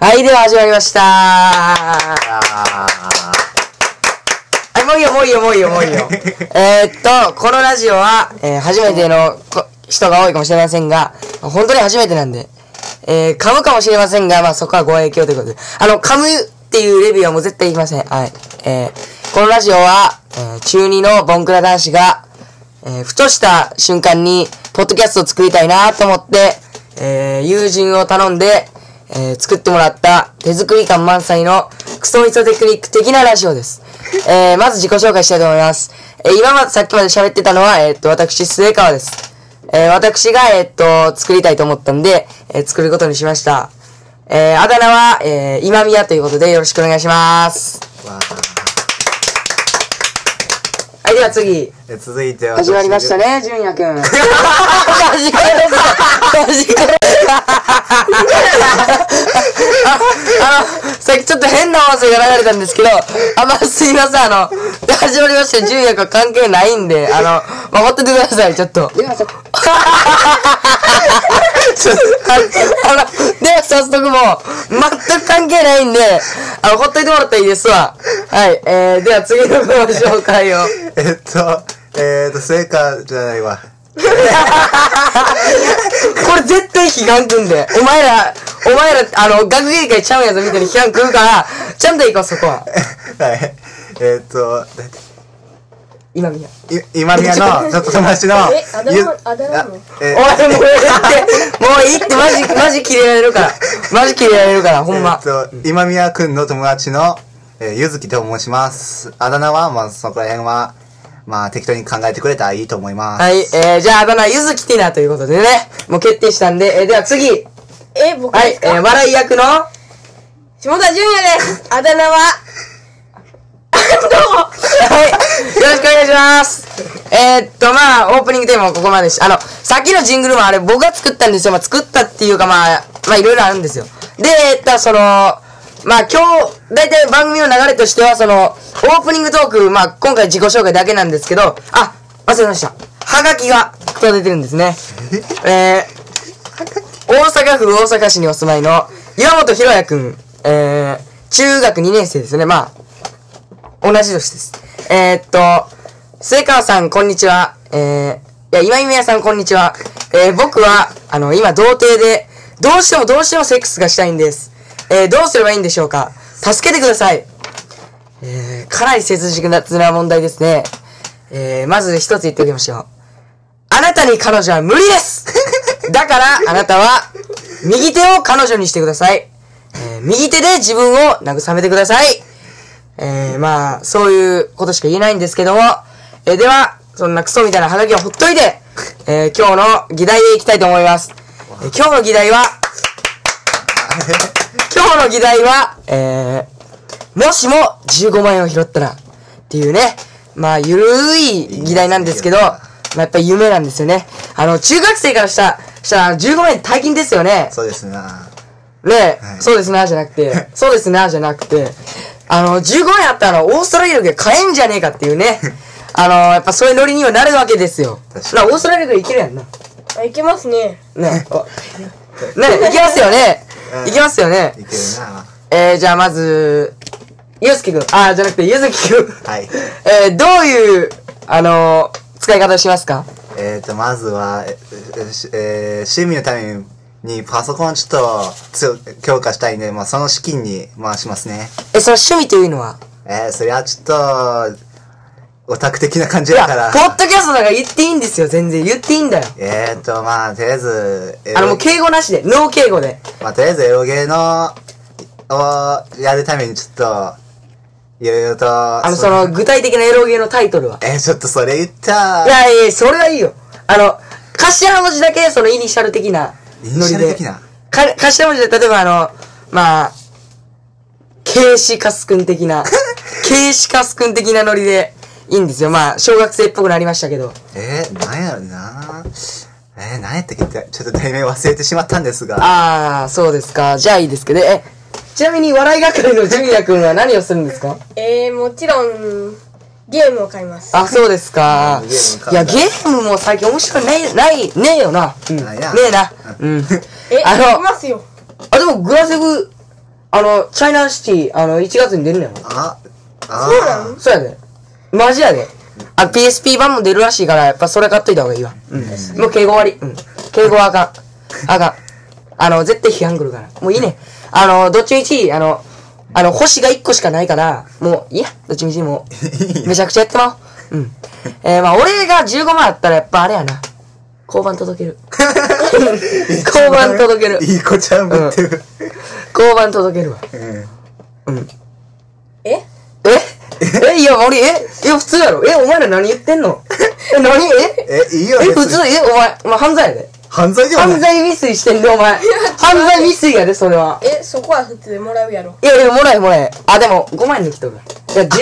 はい、では始まりました、ういいよ、もういいよ、もういいよ。えーっと、このラジオは、えー初めてのこ人が多いかもしれませんが、本当に初めてなんで、えー噛むかもしれませんが、まあそこはご影響ということで、あの、噛むっていうレビューはもう絶対言いません。はい。えーこのラジオは、えー中二のボンクラ男子が、えーふとした瞬間に、ポッドキャストを作りたいなと思って、えー友人を頼んで、えー作ってもらった手作り感満載のクソミソテクニック的なラジオです。えーまず自己紹介したいと思います。えー今までさっきまで喋ってたのは、えーっと、私、末川です。えー私が、えーっと、作りたいと思ったんで、えー作ることにしました。えーあだ名は、えー今宮ということでよろしくお願いします。わーい、では次。ー続いては始まりましたね、純也くん。始まりました。始まりました。あの、さっきちょっと変な音声が流れたんですけど、あ、まあ、すいません、あの、始まりました、純也くん関係ないんで、あの、まあ、ほっといてください、ちょっと。あの、では早速もう、全く関係ないんで、あの、ほっといてもらったらいいですわ。はい、えー、では次のご紹介を。えっとえっと成果じゃないわ これ絶対批判くんで。お前ら、お前ら、あの、学芸会ちゃうやつみたいに批判くるから、ちゃんと行こう、そこは。はいえっと今みや。い今宮の ちょっと友達のえあだ名ゆあだ名あえおい、もういいって、もういいって、マジ、マジ切れられるから。マジ切れられるから、ほんまえ。っと今宮くんの友達のえーゆずきと申しますあだ名はまあそこら辺はまあ適当に考えてくれたらいいと思いますはい、えー、じゃあ、あだ名、ゆずきティナということでね、もう決定したんで、えー、では次。え、僕はいで、すか、えー、笑い役の、下田純也です。あだ名は、はい。よろしくお願いします。えー、っと、まあ、オープニングテーマはここまでし、あの、さっきのジングルもあれ僕が作ったんですよ。まあ、作ったっていうか、まあ、まあ、いろいろあるんですよ。で、えーっと、その、まあ、今日、だいたい番組の流れとしては、その、オープニングトーク、まあ、今回自己紹介だけなんですけど、あ、忘れました。はがきが届いてるんですね。え？ー、大阪府大阪市にお住まいの岩本博也くん、えー、中学2年生ですね。まあ、同じ年です。えー、っと、末川さん、こんにちは。えー、いや、今井宮さん、こんにちは。えー、僕は、あの、今、童貞で、どうしてもどうしてもセックスがしたいんです。えー、どうすればいいんでしょうか？助けてください。えー、かなり切実な問題ですね。えー、まず一つ言っておきましょう。あなたに彼女は無理です だから、あなたは、右手を彼女にしてください。えー、右手で自分を慰めてください。えー、まあ、そういうことしか言えないんですけども、えー、では、そんなクソみたいなハガキをほっといて、えー、今日の議題でいきたいと思います。えー、今日の議題は、今日の議題は、えー、もしも15万円を拾ったら、っていうね、まあ、ゆるい議題なんですけど、まあ、やっぱり夢なんですよね。あの、中学生からした、したら15万円大金ですよね。そうですなねえ、はいそうですな、じゃなくて、そうですな、じゃなくて、あの、15円あったら、オーストラリアで買えんじゃねえかっていうね、あの、やっぱそういうノリにはなるわけですよ。確かになオーストラリアで行けるやんな。あ、いけますね。ねねえ、行けますよね。うん行けますよね。いけるなえー、じゃあまず、ゆうすけくん、あー、じゃなくて、ゆずきくん。はい えー、どういう、あの使い方をしますか？えっとまずはええしえー趣味のためにパソコンをちょっと強強化したいんでまあその資金に回しますねえ、その趣味というのは？えー、それはちょっとオタク的な感じだから、ポッドキャストだから言っていいんですよ、全然。言っていいんだよ。えーと、まあ、とりあえず、あの、もう敬語なしで、ノー敬語で。まあ、とりあえずエロゲーの、をやるためにちょっと、いろいろと、あの、その、具体的なエロゲーのタイトルは。えー、ちょっとそれ言ったいやいや、それはいいよ。あの、頭文字だけ、そのイニシャル的なイニ。シャル的な？か頭文字で、例えばあの、まあ、ケイシカスくん的な、ケイシカスくん的なノリで、イいいんですよ。まあ、小学生っぽくなりましたけど。えー、なんやろなえー、何やったっけ？ちょっと題名忘れてしまったんですが。あー、そうですか。じゃあいいですけど、え、ちなみに笑い係のジュニア君は何をするんですか？えー、もちろん、ゲームを買います。あ、そうですかいや、ゲームも最近面白いない、ない、ねえよな。うん。ねなんやえな。うん。え、あの、ますよ。あ、でもグラセフ、あの、チャイナシティ、あの、1月に出るのよ。あ、あそうなの？そうやで。マジやで。あ、PSP 版も出るらしいから、やっぱそれ買っといた方がいいわ。うん。もう敬語終わり。うん。敬語はあかん。あかん。あの、絶対批判来るから。もういいね。あの、どっちみち、あの、あの、星が1個しかないから、もういいや。どっちみちもう、めちゃくちゃやってまおう。うん。えー、まあ俺が15万あったらやっぱあれやな。交番届ける。交番届ける。いい子ちゃんぶってる。交番届けるわ。うん。うん。え？え？えいや、俺、えいや、普通やろ。え、お前ら何言ってんの？え、何？え？え、いいよ、え、普通、え、お前、お前犯罪やで。犯罪ではない。犯罪未遂してんで、お前。犯罪未遂やで、それは。え、そこは普通でもらうやろ。いや、いや、もらえ、もらえ。あ、でも、5万円に来とるわ。いや、10、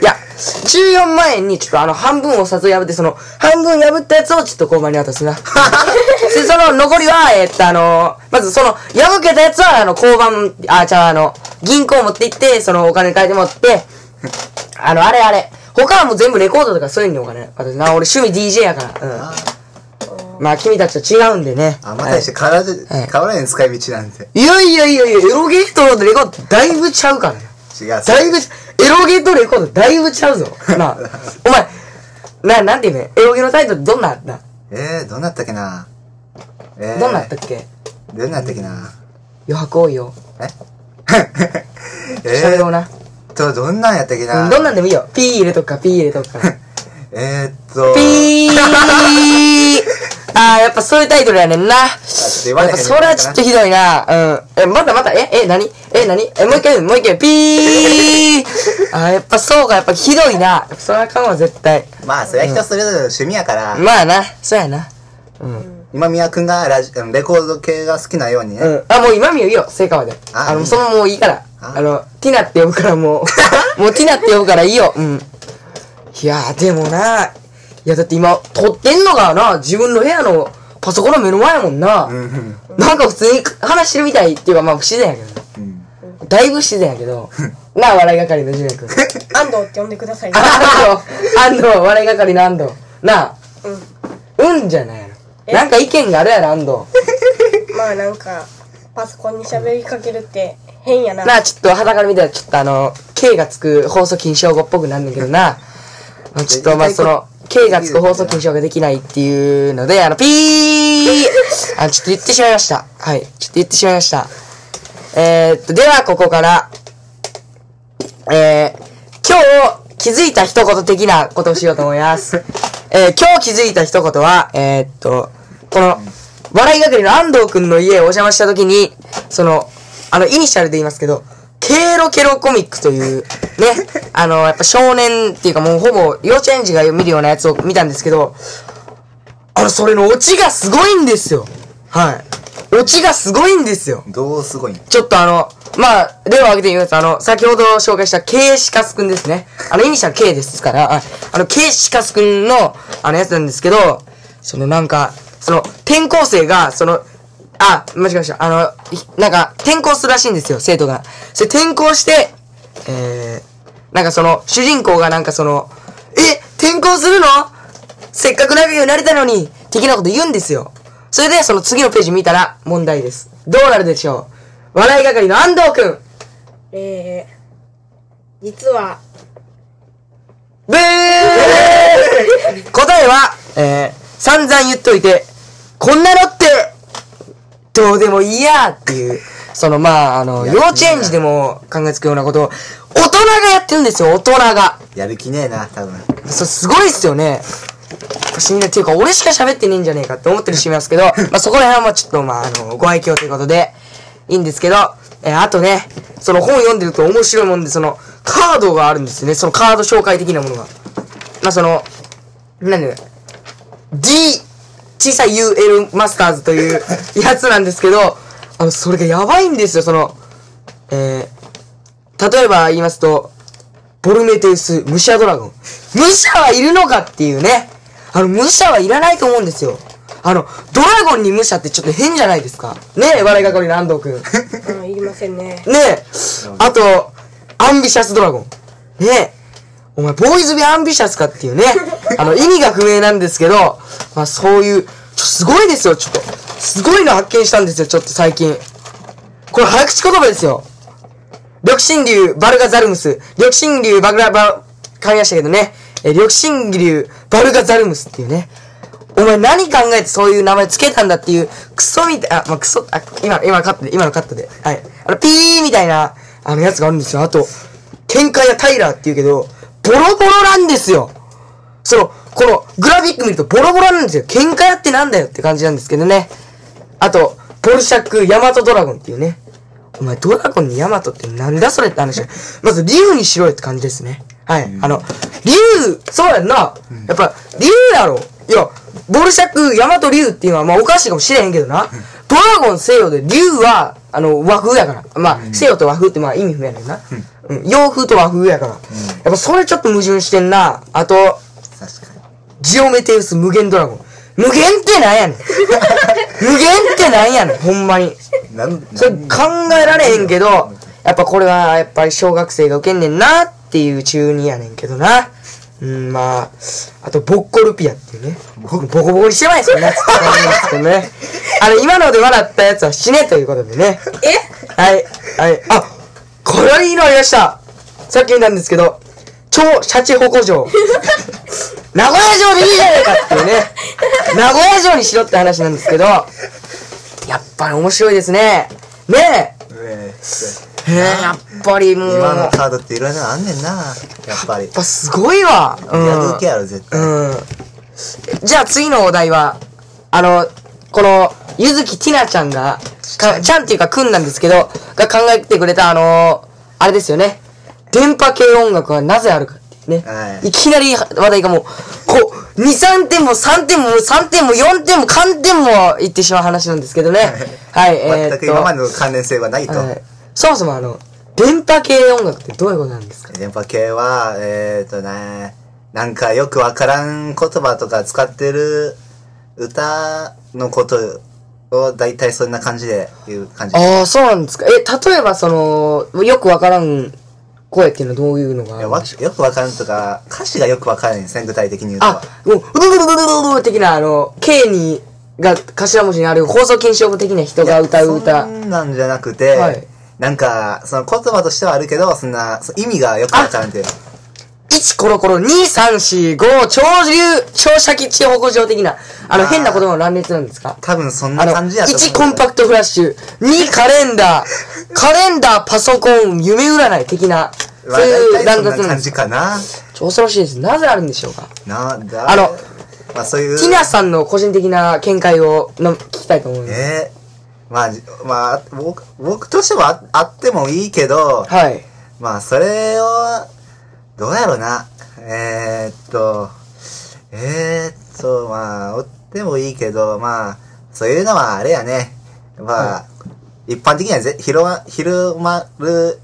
いや、14万円に、ちょっとあの、半分お札を破って、その、半分破ったやつをちょっと交番に渡すな。で、その、残りは、えっと、あの、まずその、破けたやつは、あの、交番、あ、じゃあ、あの、銀行持って行って、その、お金変えて持って、あの、あれあれ。他はもう全部レコードとかそういうのにお金。私な、俺趣味 DJ やから。うん。まあ、君たちと違うんでね。あ、またして体で、はい変わらない使い道なんて。いやいやいやいや、エロゲートのレコードだいぶちゃうからね。違う。だいぶち、エロゲートレコードだいぶちゃうぞ。な あ、お前、な、なんていうね、エロゲのタイトルどんなあったえー、どんなったっけな？えー、どんなあったっけ？どんなったっけな？余白多いよ。え？喋ろうな。えーっと、どんなんやったっけう、な？んどんなんでもいいよ。ピー入れとくか、ピー入れとくか。えーっと、ピー あー、やっぱそういうタイトルやねんな。やっぱそれはちょっとひどいな。うん。え、またまた、え、え、なにえ、なにえ、もう一回、もう一回、ピー あー、やっぱそうか、やっぱひどいな。やっぱそれはあかんわ、絶対。まあ、それは人それぞれの趣味やから、まあな、そうやな。うん。今宮くんがラジうんレコード系が好きなようにね。うん。あ、もう今見よいいよ、成果はで。あの、あいいそのもういいから。ああの、ティナって呼ぶからもう、もうティナって呼ぶからいいよ。うん。いやー、でもな、いやだって今、撮ってんのがな、自分の部屋のパソコンの目の前やもんな。うんうん。なんか普通に話してるみたいっていうか、まあ不自然やけどな。うん。だいぶ不自然やけど。なあ、笑い係のジュニア君。安藤って呼んでくださいね。安藤、安藤、笑い係の安藤。なあ、うん。うんじゃないやろ。えなんか意見があるやろ、安藤。まあなんか、パソコンに喋りかけるって変やな。なあ、ちょっと裸から見たら、ちょっとあの、K がつく放送禁止用語っぽくなんねんけどな。まあちょっとまあその、K がつく放送禁止用ができないっていうので、あの、ピー あちょっと言ってしまいました。はい。ちょっと言ってしまいました。えー、っと、ではここから、えー、今日気づいた一言的なことをしようと思います。えー、今日気づいた一言は、えー、っと、この、笑い係の安藤くんの家をお邪魔した時に、その、あの、イニシャルで言いますけど、ケロケロコミックという、ね、あの、やっぱ少年っていうかもうほぼ幼稚園児が見るようなやつを見たんですけど、あの、それのオチがすごいんですよ。はい。オチがすごいんですよ。どうすごいん？ちょっとあの、まあ、例を挙げてみますと、あの、先ほど紹介した K シカスくんですね。あの、イニシャル K ですから、ああの、K シカスくんの、あのやつなんですけど、そのなんか、その、転校生が、その、あ、間違えました。あの、いなんか、転校するらしいんですよ、生徒が。それ転校して、えー、なんかその、主人公がなんかその、え、転校するの？せっかく仲良くなれたのに、的なこと言うんですよ。それで、その次のページ見たら、問題です。どうなるでしょう？笑い係の安藤くんえー、実は、ブー答えは、えー、散々言っといて、こんなのって、どうでもいいやっていう、そのまあ、あの、幼稚園児でも考えつくようなことを、大人がやってるんですよ、大人が。やる気ねえな、多分。そう、すごいっすよね。私みんな、っていうか、俺しか喋ってねえんじゃねえかって思ってる人いますけど、まあ、そこら辺はまあちょっと、まあ、あの、ご愛嬌ということで、いいんですけど、えーあとね、その本読んでると面白いもんで、その、カードがあるんですよね。そのカード紹介的なものが。まあ、その、なんだよ、D、小さい UL マスターズというやつなんですけど、あの、それがやばいんですよ、その、えー、例えば言いますと、ボルメテウス、武者ドラゴン。武者はいるのかっていうね。あの、武者はいらないと思うんですよ。あの、ドラゴンに武者ってちょっと変じゃないですか。ねえ、笑いがこりの安藤くん。うん、いりませんね。ねえ、あと、アンビシャスドラゴン。ねえ、お前、ボーイズビアンビシャスかっていうね、あの、意味が不明なんですけど、まあそういう、ちょ、すごいですよ、ちょっと。すごいの発見したんですよ、ちょっと最近。これ早口言葉ですよ。緑神竜バルガザルムス。緑神竜バグラバ、噛みましたけどね。え、緑神竜バルガザルムスっていうね。お前何考えてそういう名前つけたんだっていう、クソみたい、あ、まあ、クソ、あ、今、今のカットで、今のカットで。はい。あの、ピーみたいな、あのやつがあるんですよ。あと、喧嘩やタイラーって言うけど、ボロボロなんですよ。その、この、グラフィック見るとボロボロなんですよ。喧嘩やってなんだよって感じなんですけどね。あと、ボルシャック、ヤマトドラゴンっていうね。お前、ドラゴンにヤマトってなんだそれって話。まず、竜にしろよって感じですね。はい。あの、竜、そうやんな。やっぱ、竜やろ。いや、ボルシャック、ヤマト竜っていうのはまあおかしいかもしれへんけどな。ドラゴン西洋で竜は、あの、和風やから。まあ、西洋と和風ってまあ意味不明やねんな。うん。洋風と和風やから。やっぱそれちょっと矛盾してんな。あと。ジオメテウス無限ドラゴン。無限ってなんやねん。無限ってなんやねん、ほんまに。それ考えられへんけど、やっぱこれはやっぱり小学生が受けんねんなっていう中二やねんけどな。うん、まあ、あと、ボッコルピアっていうね。ボコボコにしてなや つって感じなんですけどね。あの、今ので笑ったやつは死ねということでね。え？はい、はい。あ、これはいいのありました。さっき見たんですけど、超シャチホコ城。名古屋城でいいじゃないかっていうね。名古屋城にしろって話なんですけど、やっぱり面白いですね。ねええ。へえ、やっぱりもう、今のやっカードっていろいろあんねんな。やっぱり。ぱすごいわ。うん。やる気やろ、絶対。うん。じゃあ次のお題は、あの、この、ゆずきティナちゃんが、かちゃんっていうかくんなんですけど、が考えてくれたあのあれですよね。電波系音楽はなぜあるかっていうね。はいいきなり話題がもう、こう、2、3点も3点も3点も4点も寒点も言ってしまう話なんですけどね。はい、えー、っと。全く今までの関連性はないと。はいそもそもあの、電波系音楽ってどういうことなんですか？電波系は、えー、っとね、なんかよくわからん言葉とか使ってる歌のことを大体そんな感じで言う感じ。ああ、そうなんですか。え、例えばその、よくわからん声っていうのはどういうのがよくわからんとか、歌詞がよくわからないんですね、具体的に言うと。あ、もう、うるるるるるる的な、あの、K に、が頭文字にある放送禁止用語的な人が歌うそ歌。んなんじゃなくて、はいなんか、その言葉としてはあるけど、そんな、そ意味がよくわからんっていう。1コロコロ2、3、4、5、超流、超シャキ地方向上的な、あの、変な言葉の乱列なんですか？多分そんな感じやと思う。1コンパクトフラッシュ、2カレンダー、カレンダー、パソコン、夢占い的な、まあそういう乱雑なんです。じかな。恐ろしいです。なぜあるんでしょうか？なんだあの、まあそういう。ティナさんの個人的な見解をの聞きたいと思います。えー、まあ、じまあ、僕、僕としてはああってもいいけど、はい。まあ、それを、どうやろうな。えー、っと、えー、っと、まあ、おってもいいけど、まあ、そういうのはあれやね。まあ、一般的にはぜ広ま、広まる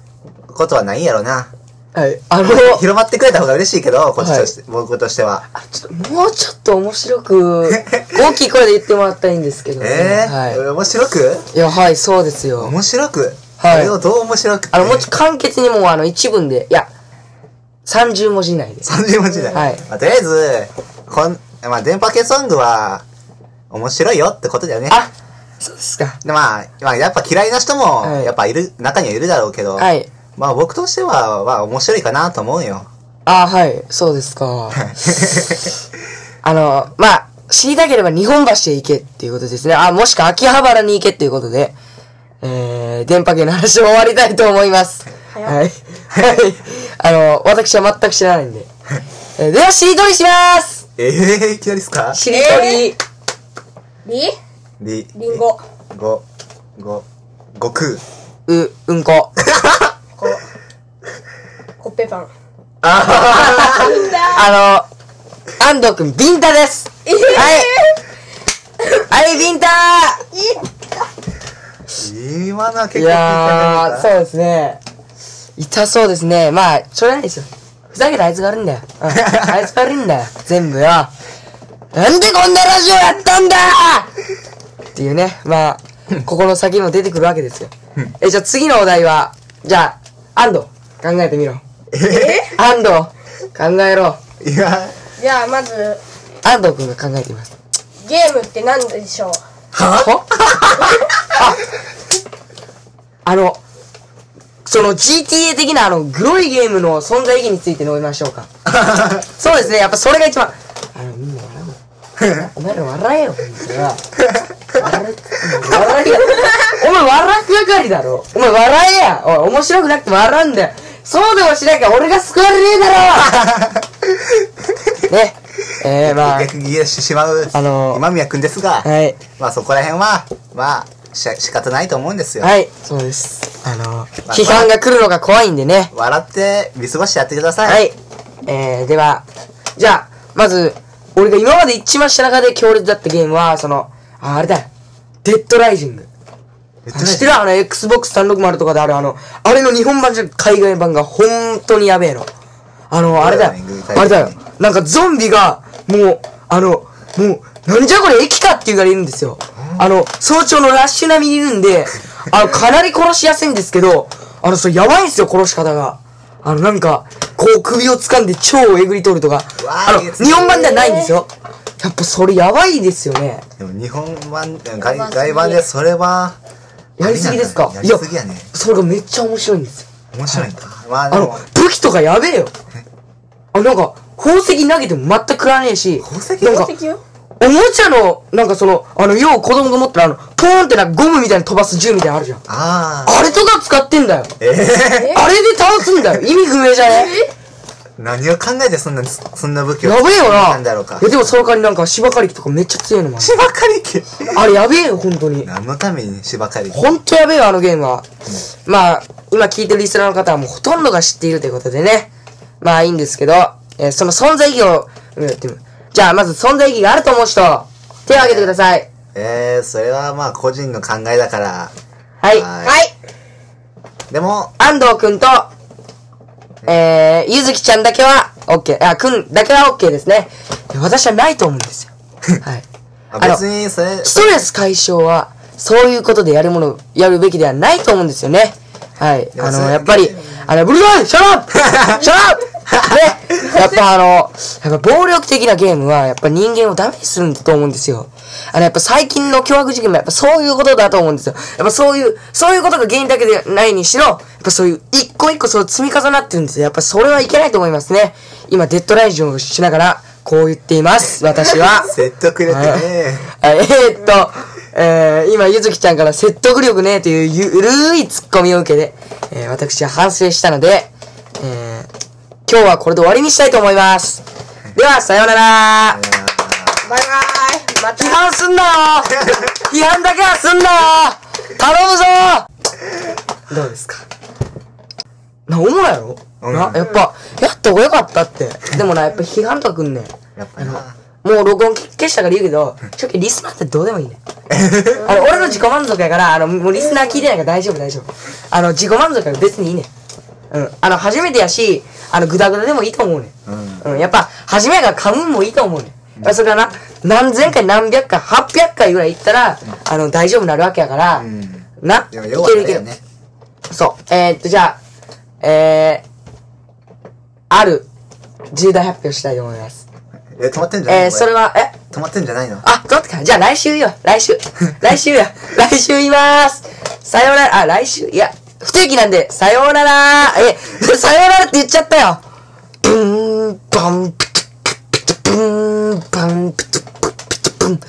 ことはないんやろな。はい。あの、広まってくれた方が嬉しいけど、こっちとして、僕としては。あちょっと、もうちょっと面白く、大きい声で言ってもらったらいいんですけどね。えー、はい。面白く？いや、はい、そうですよ。面白く？はいそれをどう面白く？あの、もうちょっと簡潔にもうあの、一文で、いや、30文字以内で。30文字だ。はいまあ、とりあえず、こん、まあ、電波系ソングは、面白いよってことだよね。あ、そうですか。でまあ、まあ、やっぱ嫌いな人も、はいやっぱいる、中にはいるだろうけど、はい。まあ僕としては、まあ面白いかなと思うよ。あ、はい、そうですか。あの、まあ、知りたければ日本橋へ行けっていうことですね。あ、もしくは秋葉原に行けっていうことで、えー、電波系の話を終わりたいと思います。はい。はい。あの、私は全く知らないんで。えーでは、しりとりしますええー、いきなりっすか？しりとり、りり、りんご。ご、ご、ごく。う、うんこ。こ、コッペパン。あの、安藤くん、ビンタですえーはいはい、ビンタ今のは結構いやー、そうですね。痛そうですね。まあ、しょうがないですよ。ふざけたあいつが悪いんだよ。うん、あいつが悪いんだよ。全部よ。なんでこんなラジオやったんだっていうね、まあ、ここの先にも出てくるわけですよ。え、じゃあ次のお題は、じゃあ、安藤、考えてみろ。え？安藤、考えろ。いや、じゃあまず安藤くんが考えてみます。ゲームって何でしょう？は？ああの、その GTA 的なあの、グロいゲームの存在意義について述べましょうか。そうですね、やっぱそれが一番。あの、みんな笑う。お前ら笑えよ、ほんとよ笑え、笑えよ。お前笑く係だろ。お前笑えや。おい、面白くなくても笑うんだよ。そうでもしなきゃ俺が救われねえだろ ね。えー、まあ、逆に言えしてしまう、あのー今宮くんですが、はい。まあそこら辺は、まあ、し仕方ないと思うんですよ。はい、そうです。あの、批判が来るのが怖いんでね。笑って見過ごしてやってください。はい。えー、では、じゃあ、まず、俺が今まで一番した中で強烈だったゲームは、その、あ、あれだよ。デッドライジング。言ってない知ってる？あの、Xbox 360とかであるあの、あれの日本版じゃ海外版が本当にやべえの。あの、あれだよあれだよ。なんかゾンビが、もう、あの、もう、なんじゃこれ駅かっていうがいるんですよ。あの、早朝のラッシュ並みにいるんで、あの、かなり殺しやすいんですけど、あの、それやばいんですよ、殺し方が。あの、なんか、こう首を掴んで腸をえぐり取るとか。わあの、日本版ではないんですよ。やっぱそれやばいですよね。でも日本版、外外版でそれは、やりすぎですか？やりすぎやね。それがめっちゃ面白いんですよ。面白いんだ。まあであのも、、武器とかやべえよ。あ、なんか、宝石投げても全く食らわねえし、宝石？なんか宝、石よおもちゃの、なんかその、あの、要は子供が持ったら、あの、ポーンってなんかゴムみたいに飛ばす銃みたいなのあるじゃん。ああ。あれとか使ってんだよ。ええあれで倒すんだよ。意味不明じゃね？何を考えてそんな、そんな武器をやべえよな。んだろうかい。や、でもその代わりなんか芝刈り機とかめっちゃ強いのもある芝刈り機あれやべえよ、本当に。何のために芝刈り？機ほんとやべえよ、あのゲームは。まあ、今聞いてるリスナーの方はもうほとんどが知っているということでね。まあいいんですけど、えーその存在意義を、うんやってみるじゃあまず存在意義があると思う人、手を挙げてください。ええそれはまあ個人の考えだから。はい。はいはいでも、安藤くんと、えー、ゆずきちゃんだけは OK。あ、くんだけは OK ですね。私はないと思うんですよ。はい。ああの別にそれ、ストレス解消は、そういうことでやるもの、やるべきではないと思うんですよね。はい。あの、やっぱり、あの、ブルドイ shut up shut up ね。やっぱあの、やっぱ暴力的なゲームは、やっぱ人間をダメにするんだと思うんですよ。あの、やっぱ最近の凶悪事件もやっぱそういうことだと思うんですよ。やっぱそういう、そういうことが原因だけでないにしろ、やっぱそういう一個一個そう積み重なってるんですよ。やっぱそれはいけないと思いますね。今、デッドライジンをしながら、こう言っています。私は。説得力ね。はい、えー、っと、えー、今、ゆずきちゃんから説得力ねえというゆるいツッコミを受けて、えー、私は反省したので、えー、今日はこれで終わりにしたいと思います。では、さようならバイバイまた批判すんなよ批判だけはすんなよ頼むぞどうですか？な、おもやろ、うんな、やっぱ、やった方がよかったって。でもな、やっぱ批判とかくんねん。やっぱな。もう録音消したから言うけど、正直リスナーってどうでもいいね。あの、俺の自己満足やから、あの、もうリスナー聞いてないから大丈夫大丈夫。あの、自己満足やから別にいいね。うん。あの、初めてやし、あの、グダグダでもいいと思うね。うん。うん。やっぱ、初めが噛むんもいいと思うね。ん。それからな、何千回何百回、800回ぐらい行ったら、あの、大丈夫になるわけやから、うん。な、いけるいける。ね。そう。えー、っと、じゃあ、えー、ある、重大発表したいと思います。え、止まってんじゃないえー、それは、え、止まってんじゃないの？あ、ちょってか。じゃあ来週よ。来週。来週よ。来週言います。さようなら。あ、来週。いや、不定期なんで、さようならえ、さようならって言っちゃったよブーン、バン、プト、プト、プン、バン、プト、プト、プト、ブン。